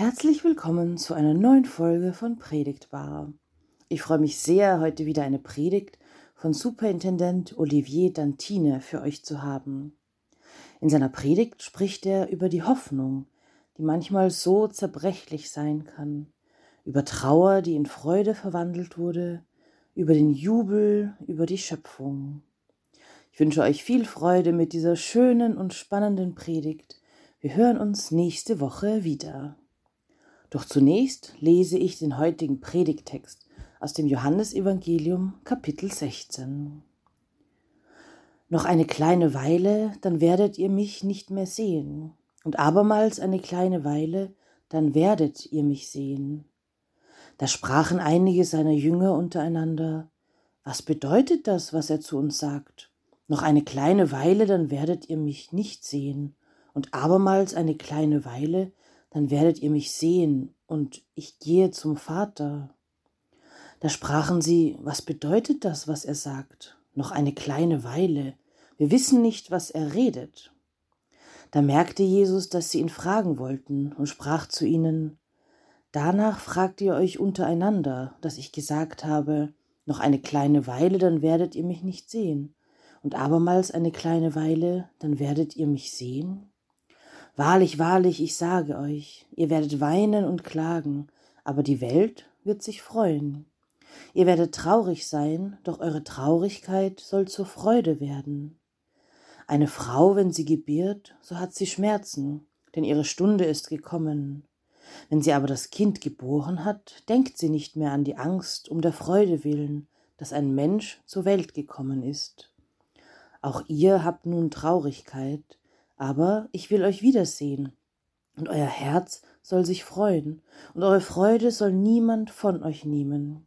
Herzlich willkommen zu einer neuen Folge von Predigtbar. Ich freue mich sehr, heute wieder eine Predigt von Superintendent Olivier Dantine für euch zu haben. In seiner Predigt spricht er über die Hoffnung, die manchmal so zerbrechlich sein kann, über Trauer, die in Freude verwandelt wurde, über den Jubel, über die Schöpfung. Ich wünsche euch viel Freude mit dieser schönen und spannenden Predigt. Wir hören uns nächste Woche wieder. Doch zunächst lese ich den heutigen Predigtext aus dem Johannesevangelium Kapitel 16. Noch eine kleine Weile, dann werdet ihr mich nicht mehr sehen, und abermals eine kleine Weile, dann werdet ihr mich sehen. Da sprachen einige seiner Jünger untereinander, was bedeutet das, was er zu uns sagt? Noch eine kleine Weile, dann werdet ihr mich nicht sehen, und abermals eine kleine Weile, dann werdet ihr mich sehen, und ich gehe zum Vater. Da sprachen sie, was bedeutet das, was er sagt? Noch eine kleine Weile. Wir wissen nicht, was er redet. Da merkte Jesus, dass sie ihn fragen wollten, und sprach zu ihnen, Danach fragt ihr euch untereinander, dass ich gesagt habe, noch eine kleine Weile, dann werdet ihr mich nicht sehen, und abermals eine kleine Weile, dann werdet ihr mich sehen? Wahrlich, wahrlich, ich sage euch, ihr werdet weinen und klagen, aber die Welt wird sich freuen. Ihr werdet traurig sein, doch eure Traurigkeit soll zur Freude werden. Eine Frau, wenn sie gebiert, so hat sie Schmerzen, denn ihre Stunde ist gekommen. Wenn sie aber das Kind geboren hat, denkt sie nicht mehr an die Angst um der Freude willen, dass ein Mensch zur Welt gekommen ist. Auch ihr habt nun Traurigkeit, aber ich will euch wiedersehen, und euer Herz soll sich freuen, und eure Freude soll niemand von euch nehmen.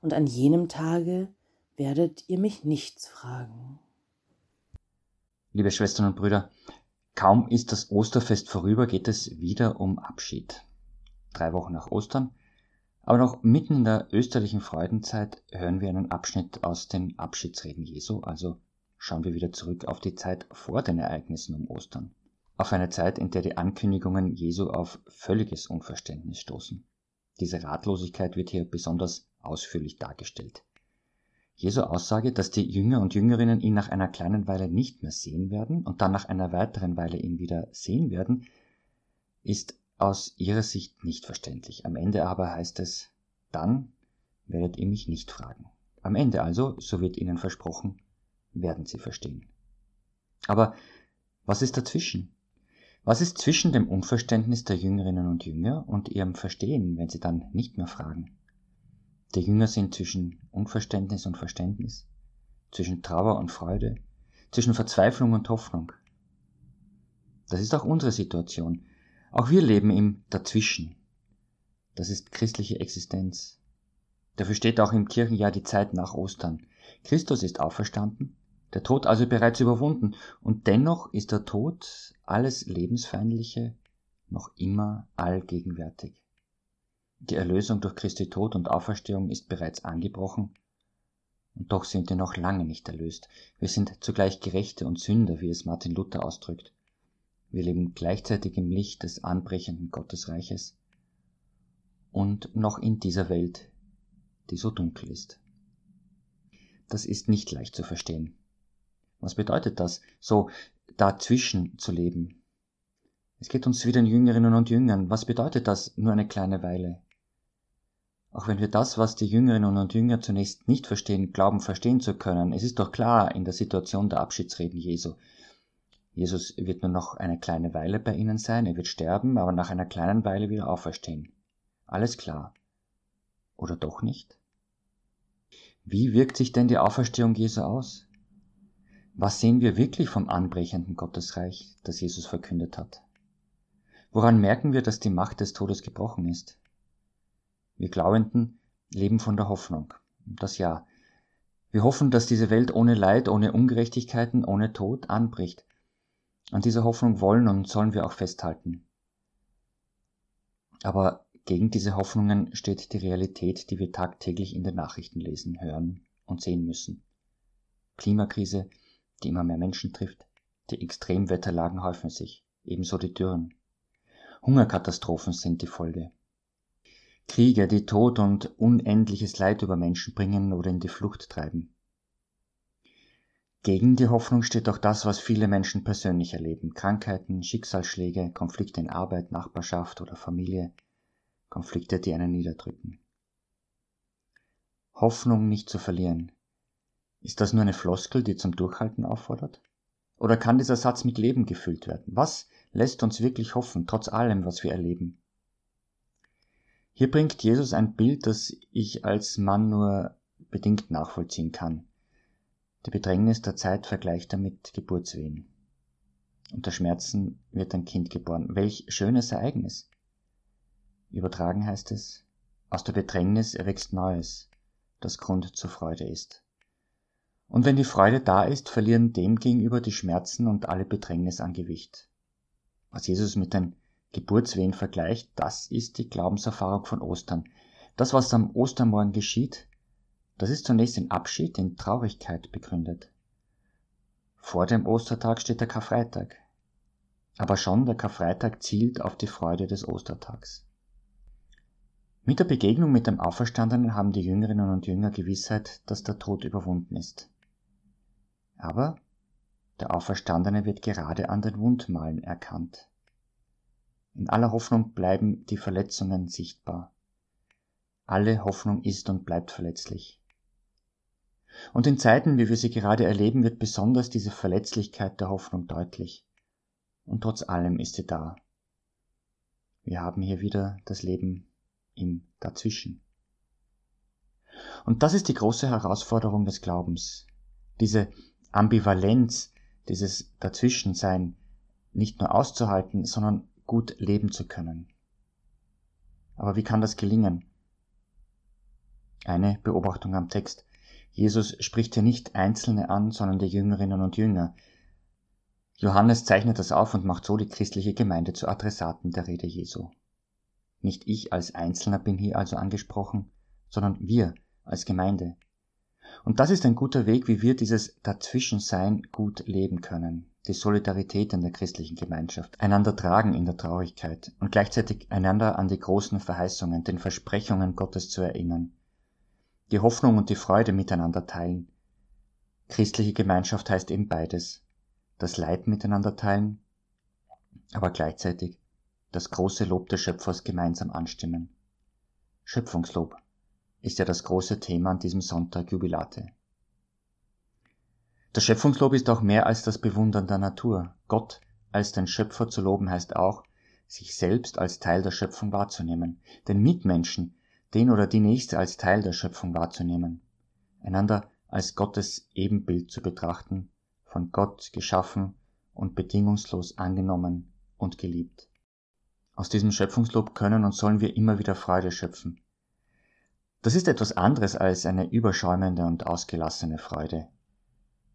Und an jenem Tage werdet ihr mich nichts fragen. Liebe Schwestern und Brüder, kaum ist das Osterfest vorüber, geht es wieder um Abschied. Drei Wochen nach Ostern, aber noch mitten in der österlichen Freudenzeit hören wir einen Abschnitt aus den Abschiedsreden Jesu, also schauen wir wieder zurück auf die Zeit vor den Ereignissen um Ostern. Auf eine Zeit, in der die Ankündigungen Jesu auf völliges Unverständnis stoßen. Diese Ratlosigkeit wird hier besonders ausführlich dargestellt. Jesu Aussage, dass die Jünger und Jüngerinnen ihn nach einer kleinen Weile nicht mehr sehen werden und dann nach einer weiteren Weile ihn wieder sehen werden, ist aus ihrer Sicht nicht verständlich. Am Ende aber heißt es, dann werdet ihr mich nicht fragen. Am Ende also, so wird ihnen versprochen, werden sie verstehen. Aber was ist dazwischen? Was ist zwischen dem Unverständnis der Jüngerinnen und Jünger und ihrem Verstehen, wenn sie dann nicht mehr fragen? Die Jünger sind zwischen Unverständnis und Verständnis, zwischen Trauer und Freude, zwischen Verzweiflung und Hoffnung. Das ist auch unsere Situation. Auch wir leben im Dazwischen. Das ist christliche Existenz. Dafür steht auch im Kirchenjahr die Zeit nach Ostern. Christus ist auferstanden, der Tod also bereits überwunden, und dennoch ist der Tod, alles Lebensfeindliche, noch immer allgegenwärtig. Die Erlösung durch Christi Tod und Auferstehung ist bereits angebrochen, und doch sind wir noch lange nicht erlöst. Wir sind zugleich Gerechte und Sünder, wie es Martin Luther ausdrückt. Wir leben gleichzeitig im Licht des anbrechenden Gottesreiches und noch in dieser Welt, die so dunkel ist. Das ist nicht leicht zu verstehen. Was bedeutet das, so dazwischen zu leben? Es geht uns wie den Jüngerinnen und Jüngern. Was bedeutet das nur eine kleine Weile? Auch wenn wir das, was die Jüngerinnen und Jünger zunächst nicht verstehen, glauben verstehen zu können, es ist doch klar in der Situation der Abschiedsreden Jesu. Jesus wird nur noch eine kleine Weile bei ihnen sein, er wird sterben, aber nach einer kleinen Weile wieder auferstehen. Alles klar. Oder doch nicht? Wie wirkt sich denn die Auferstehung Jesu aus? Was sehen wir wirklich vom anbrechenden Gottesreich, das Jesus verkündet hat? Woran merken wir, dass die Macht des Todes gebrochen ist? Wir Glaubenden leben von der Hoffnung. Das ja. Wir hoffen, dass diese Welt ohne Leid, ohne Ungerechtigkeiten, ohne Tod anbricht. An dieser Hoffnung wollen und sollen wir auch festhalten. Aber gegen diese Hoffnungen steht die Realität, die wir tagtäglich in den Nachrichten lesen, hören und sehen müssen. Klimakrise, die immer mehr Menschen trifft. Die Extremwetterlagen häufen sich, ebenso die Dürren. Hungerkatastrophen sind die Folge. Kriege, die Tod und unendliches Leid über Menschen bringen oder in die Flucht treiben. Gegen die Hoffnung steht auch das, was viele Menschen persönlich erleben. Krankheiten, Schicksalsschläge, Konflikte in Arbeit, Nachbarschaft oder Familie, Konflikte, die einen niederdrücken. Hoffnung nicht zu verlieren. Ist das nur eine Floskel, die zum Durchhalten auffordert? Oder kann dieser Satz mit Leben gefüllt werden? Was lässt uns wirklich hoffen, trotz allem, was wir erleben? Hier bringt Jesus ein Bild, das ich als Mann nur bedingt nachvollziehen kann. Die Bedrängnis der Zeit vergleicht er mit Geburtswehen. Unter Schmerzen wird ein Kind geboren. Welch schönes Ereignis. Übertragen heißt es, aus der Bedrängnis erwächst Neues, das Grund zur Freude ist. Und wenn die Freude da ist, verlieren demgegenüber die Schmerzen und alle Bedrängnis an Gewicht. Was Jesus mit den Geburtswehen vergleicht, das ist die Glaubenserfahrung von Ostern. Das, was am Ostermorgen geschieht, das ist zunächst in Abschied, in Traurigkeit begründet. Vor dem Ostertag steht der Karfreitag. Aber schon der Karfreitag zielt auf die Freude des Ostertags. Mit der Begegnung mit dem Auferstandenen haben die Jüngerinnen und Jünger Gewissheit, dass der Tod überwunden ist. Aber der Auferstandene wird gerade an den Wundmalen erkannt. In aller Hoffnung bleiben die Verletzungen sichtbar. Alle Hoffnung ist und bleibt verletzlich. Und in Zeiten, wie wir sie gerade erleben, wird besonders diese Verletzlichkeit der Hoffnung deutlich. Und trotz allem ist sie da. Wir haben hier wieder das Leben im Dazwischen. Und das ist die große Herausforderung des Glaubens. Diese Ambivalenz, dieses Dazwischensein nicht nur auszuhalten, sondern gut leben zu können. Aber wie kann das gelingen? Eine Beobachtung am Text. Jesus spricht hier nicht Einzelne an, sondern die Jüngerinnen und Jünger. Johannes zeichnet das auf und macht so die christliche Gemeinde zu Adressaten der Rede Jesu. Nicht ich als Einzelner bin hier also angesprochen, sondern wir als Gemeinde. Und das ist ein guter Weg, wie wir dieses Dazwischensein gut leben können. Die Solidarität in der christlichen Gemeinschaft, einander tragen in der Traurigkeit. Und gleichzeitig einander an die großen Verheißungen, den Versprechungen Gottes zu erinnern, die Hoffnung und die Freude miteinander teilen. Christliche Gemeinschaft heißt eben beides, das Leid miteinander teilen, aber gleichzeitig das große Lob des Schöpfers gemeinsam anstimmen. Schöpfungslob ist ja das große Thema an diesem Sonntag Jubilate. Das Schöpfungslob ist auch mehr als das Bewundern der Natur. Gott als den Schöpfer zu loben heißt auch, sich selbst als Teil der Schöpfung wahrzunehmen, den Mitmenschen, den oder die Nächste als Teil der Schöpfung wahrzunehmen, einander als Gottes Ebenbild zu betrachten, von Gott geschaffen und bedingungslos angenommen und geliebt. Aus diesem Schöpfungslob können und sollen wir immer wieder Freude schöpfen. Das ist etwas anderes als eine überschäumende und ausgelassene Freude,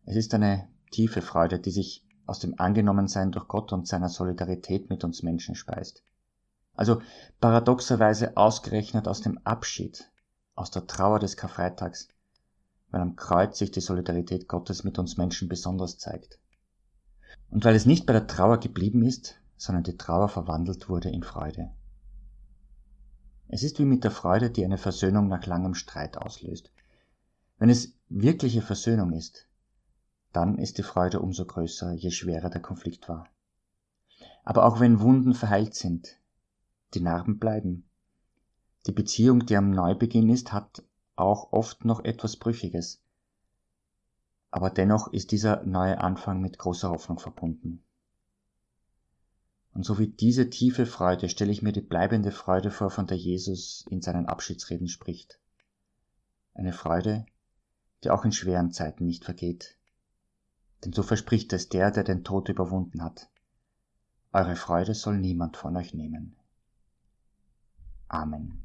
es ist eine tiefe Freude, die sich aus dem Angenommensein durch Gott und seiner Solidarität mit uns Menschen speist. Also paradoxerweise ausgerechnet aus dem Abschied, aus der Trauer des Karfreitags, weil am Kreuz sich die Solidarität Gottes mit uns Menschen besonders zeigt. Und weil es nicht bei der Trauer geblieben ist, sondern die Trauer verwandelt wurde in Freude. Es ist wie mit der Freude, die eine Versöhnung nach langem Streit auslöst. Wenn es wirkliche Versöhnung ist, dann ist die Freude umso größer, je schwerer der Konflikt war. Aber auch wenn Wunden verheilt sind, die Narben bleiben. Die Beziehung, die am Neubeginn ist, hat auch oft noch etwas Brüchiges. Aber dennoch ist dieser neue Anfang mit großer Hoffnung verbunden. Und so wie diese tiefe Freude stelle ich mir die bleibende Freude vor, von der Jesus in seinen Abschiedsreden spricht. Eine Freude, die auch in schweren Zeiten nicht vergeht, denn so verspricht es der, der den Tod überwunden hat. Eure Freude soll niemand von euch nehmen. Amen.